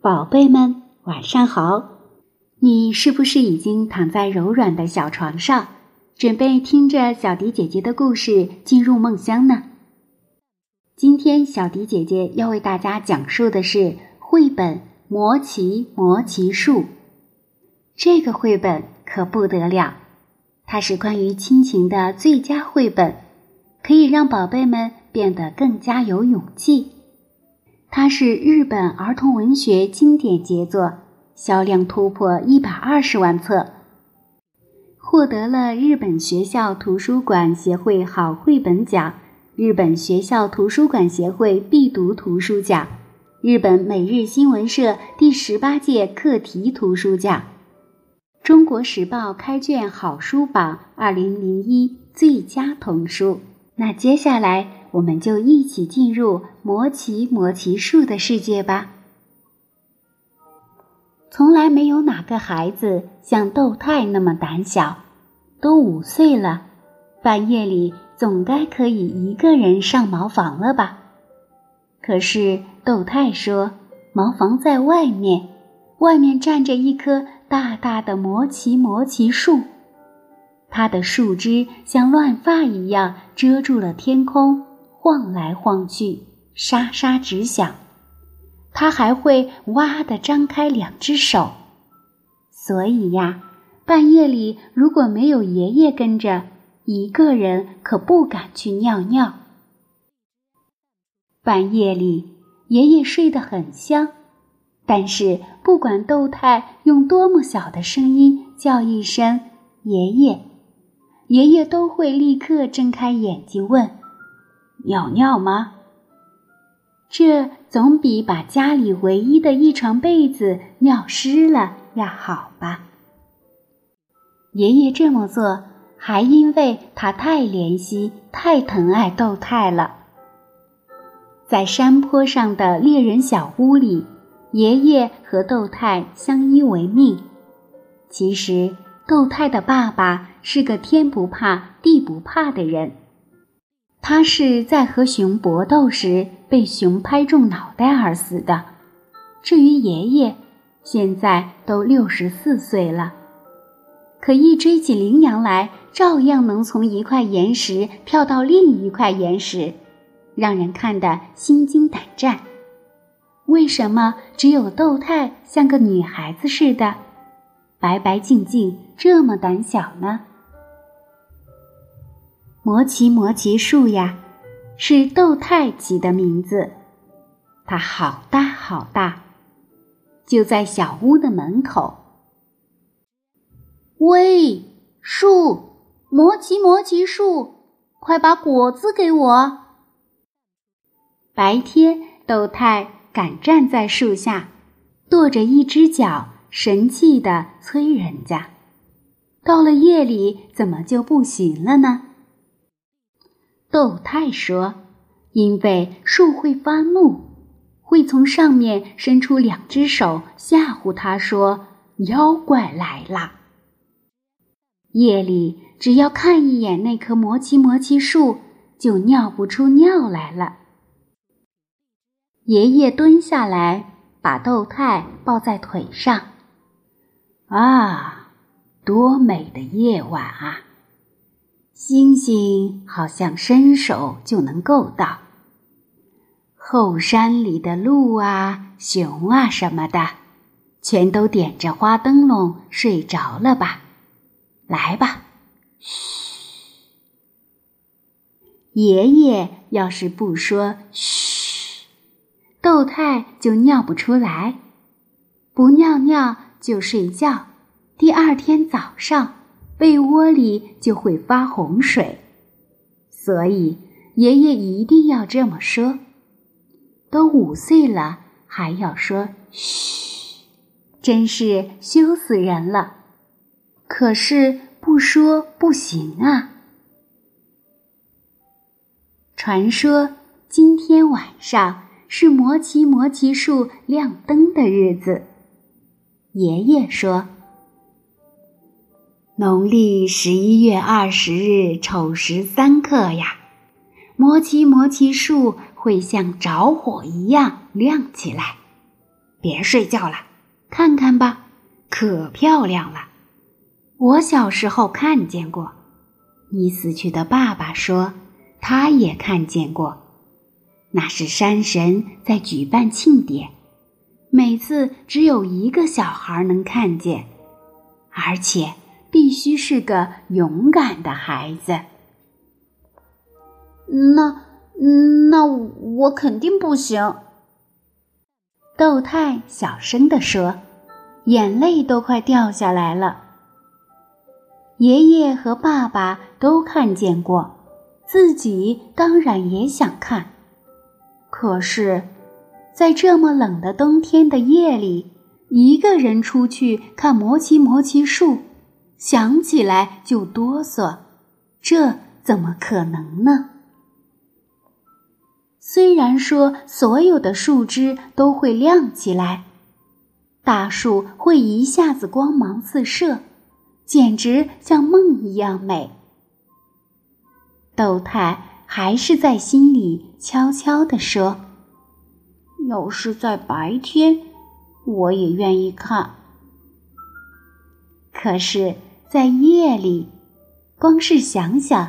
宝贝们，晚上好！你是不是已经躺在柔软的小床上，准备听着小迪姐姐的故事进入梦乡呢？今天小迪姐姐要为大家讲述的是绘本《魔奇魔奇树》。这个绘本可不得了，它是关于亲情的最佳绘本，可以让宝贝们变得更加有勇气。它是日本儿童文学经典杰作，销量突破一百二十万册，获得了日本学校图书馆协会好绘本奖。日本学校图书馆协会必读图书奖，日本每日新闻社第十八届课题图书奖，中国时报开卷好书榜二零零一最佳童书。那接下来我们就一起进入魔奇魔奇树的世界吧。从来没有哪个孩子像豆太那么胆小，都五岁了，半夜里。总该可以一个人上茅房了吧？可是豆太说，茅房在外面，外面站着一棵大大的魔奇魔奇树，它的树枝像乱发一样遮住了天空，晃来晃去，沙沙直响。它还会哇地张开两只手，所以呀，半夜里如果没有爷爷跟着。一个人可不敢去尿尿。半夜里，爷爷睡得很香，但是不管豆太用多么小的声音叫一声“爷爷”，爷爷都会立刻睁开眼睛问：“尿尿吗？”这总比把家里唯一的一床被子尿湿了要好吧？爷爷这么做。还因为他太怜惜、太疼爱豆太了。在山坡上的猎人小屋里，爷爷和豆太相依为命。其实，豆太的爸爸是个天不怕地不怕的人，他是在和熊搏斗时被熊拍中脑袋而死的。至于爷爷，现在都六十四岁了。可一追起羚羊来，照样能从一块岩石跳到另一块岩石，让人看得心惊胆战。为什么只有豆太像个女孩子似的，白白净净，这么胆小呢？魔奇魔奇树呀，是豆太起的名字。它好大好大，就在小屋的门口。喂，树，魔奇魔奇树，快把果子给我！白天，豆太敢站在树下，跺着一只脚，神气的催人家。到了夜里，怎么就不行了呢？豆太说：“因为树会发怒，会从上面伸出两只手吓唬他，说妖怪来了。”夜里，只要看一眼那棵魔奇魔奇树，就尿不出尿来了。爷爷蹲下来，把豆太抱在腿上。啊，多美的夜晚啊！星星好像伸手就能够到。后山里的鹿啊、熊啊什么的，全都点着花灯笼睡着了吧？来吧，嘘！爷爷要是不说嘘，豆太就尿不出来；不尿尿就睡觉。第二天早上，被窝里就会发洪水。所以爷爷一定要这么说。都五岁了，还要说嘘，真是羞死人了。可是不说不行啊！传说今天晚上是魔奇魔奇树亮灯的日子。爷爷说：“农历十一月二十日丑时三刻呀，魔奇魔奇树会像着火一样亮起来。别睡觉了，看看吧，可漂亮了。我小时候看见过。你死去的爸爸说，他也看见过。那是山神在举办庆典，每次只有一个小孩能看见，而且必须是个勇敢的孩子。那那我肯定不行。豆太小声地说，眼泪都快掉下来了。爷爷和爸爸都看见过，自己当然也想看。可是，在这么冷的冬天的夜里，一个人出去看魔奇魔奇树，想起来就哆嗦，这怎么可能呢？虽然说所有的树枝都会亮起来，大树会一下子光芒四射，简直像梦一样美。豆太。还是在心里悄悄地说：“要是在白天，我也愿意看。可是，在夜里，光是想想，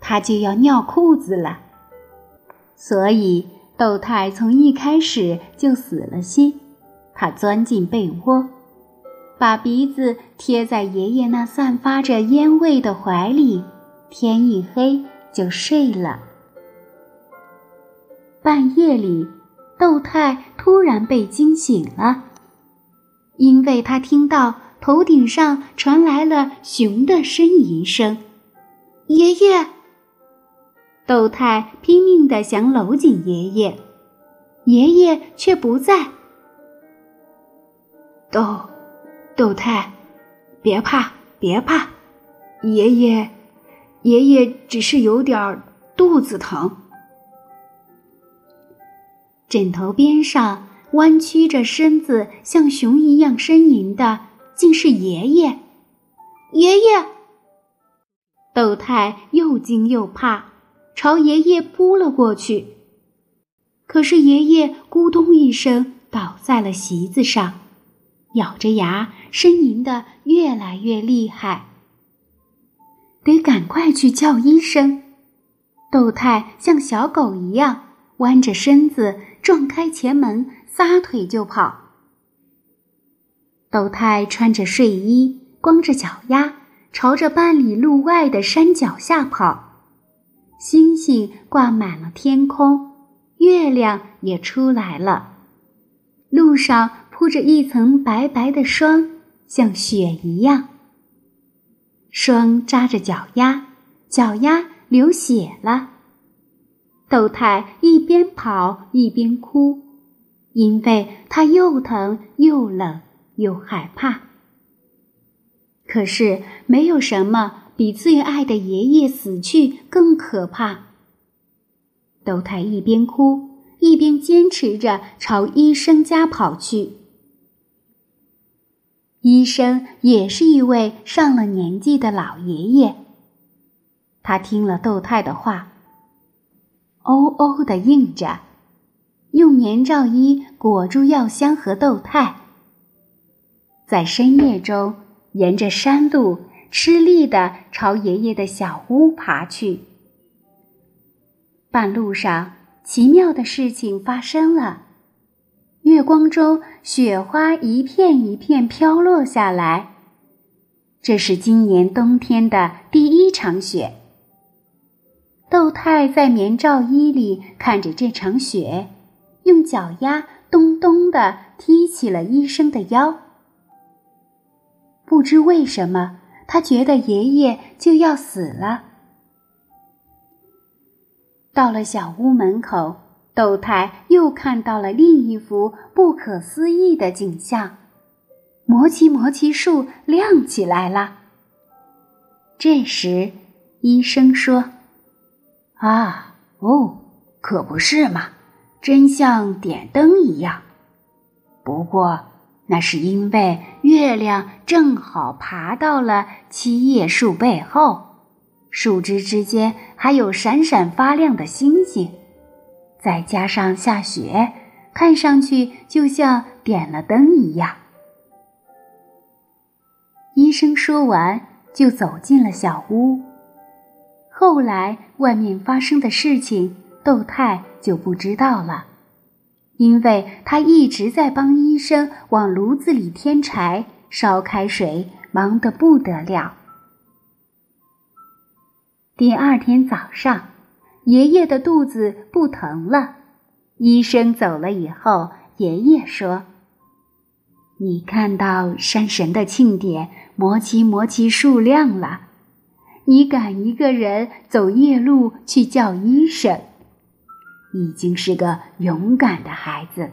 他就要尿裤子了。所以，豆太从一开始就死了心。他钻进被窝，把鼻子贴在爷爷那散发着烟味的怀里。天一黑。就睡了。半夜里，豆太突然被惊醒了，因为他听到头顶上传来了熊的呻吟声。爷爷，豆太拼命的想搂紧爷爷，爷爷却不在。豆，豆太，别怕，别怕，爷爷。爷爷只是有点肚子疼。枕头边上弯曲着身子，像熊一样呻吟的，竟是爷爷。爷爷，豆太又惊又怕，朝爷爷扑了过去。可是爷爷咕咚一声倒在了席子上，咬着牙呻吟的越来越厉害。得赶快去叫医生！豆太像小狗一样弯着身子，撞开前门，撒腿就跑。豆太穿着睡衣，光着脚丫，朝着半里路外的山脚下跑。星星挂满了天空，月亮也出来了，路上铺着一层白白的霜，像雪一样。霜扎着脚丫，脚丫流血了。豆太一边跑一边哭，因为他又疼又冷又害怕。可是没有什么比最爱的爷爷死去更可怕。豆太一边哭一边坚持着朝医生家跑去。医生也是一位上了年纪的老爷爷。他听了窦太的话，哦哦的应着，用棉罩衣裹住药箱和窦太，在深夜中沿着山路吃力的朝爷爷的小屋爬去。半路上，奇妙的事情发生了。月光中，雪花一片一片飘落下来。这是今年冬天的第一场雪。豆太在棉罩衣里看着这场雪，用脚丫咚咚地踢起了医生的腰。不知为什么，他觉得爷爷就要死了。到了小屋门口。豆太又看到了另一幅不可思议的景象：魔奇魔奇树亮起来了。这时，医生说：“啊，哦，可不是嘛，真像点灯一样。不过，那是因为月亮正好爬到了七叶树背后，树枝之间还有闪闪发亮的星星。”再加上下雪，看上去就像点了灯一样。医生说完，就走进了小屋。后来外面发生的事情，窦太就不知道了，因为他一直在帮医生往炉子里添柴、烧开水，忙得不得了。第二天早上，爷爷的肚子不疼了。医生走了以后，爷爷说：“你看到山神的庆典摩奇摩奇树亮了，你敢一个人走夜路去叫医生，已经是个勇敢的孩子。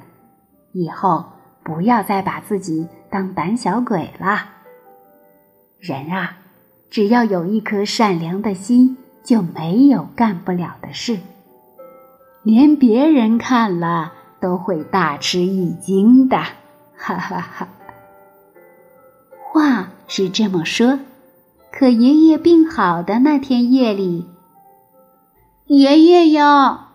以后不要再把自己当胆小鬼了。人啊！”只要有一颗善良的心，就没有干不了的事。连别人看了都会大吃一惊的，哈哈哈。话是这么说，可爷爷病好的那天夜里，爷爷呀，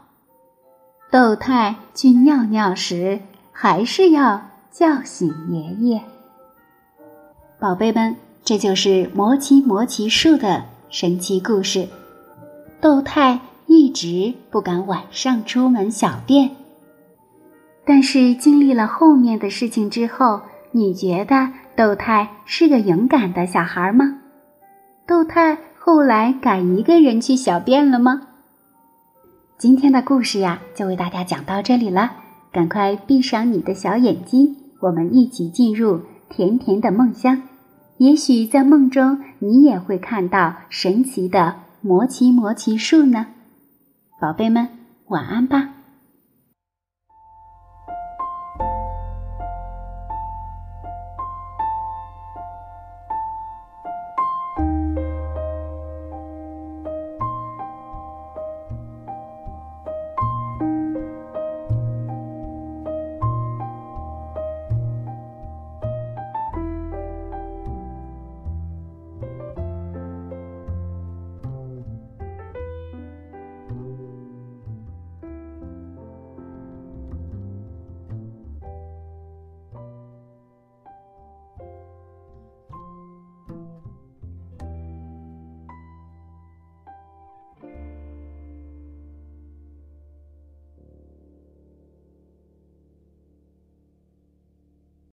窦太去尿尿时，还是要叫醒爷爷。宝贝们。这就是魔奇魔奇树的神奇故事。窦太一直不敢晚上出门小便，但是经历了后面的事情之后，你觉得窦太是个勇敢的小孩吗？窦太后来敢一个人去小便了吗？今天的故事呀，就为大家讲到这里了。赶快闭上你的小眼睛，我们一起进入甜甜的梦乡。也许在梦中，你也会看到神奇的魔奇魔奇树呢，宝贝们，晚安吧。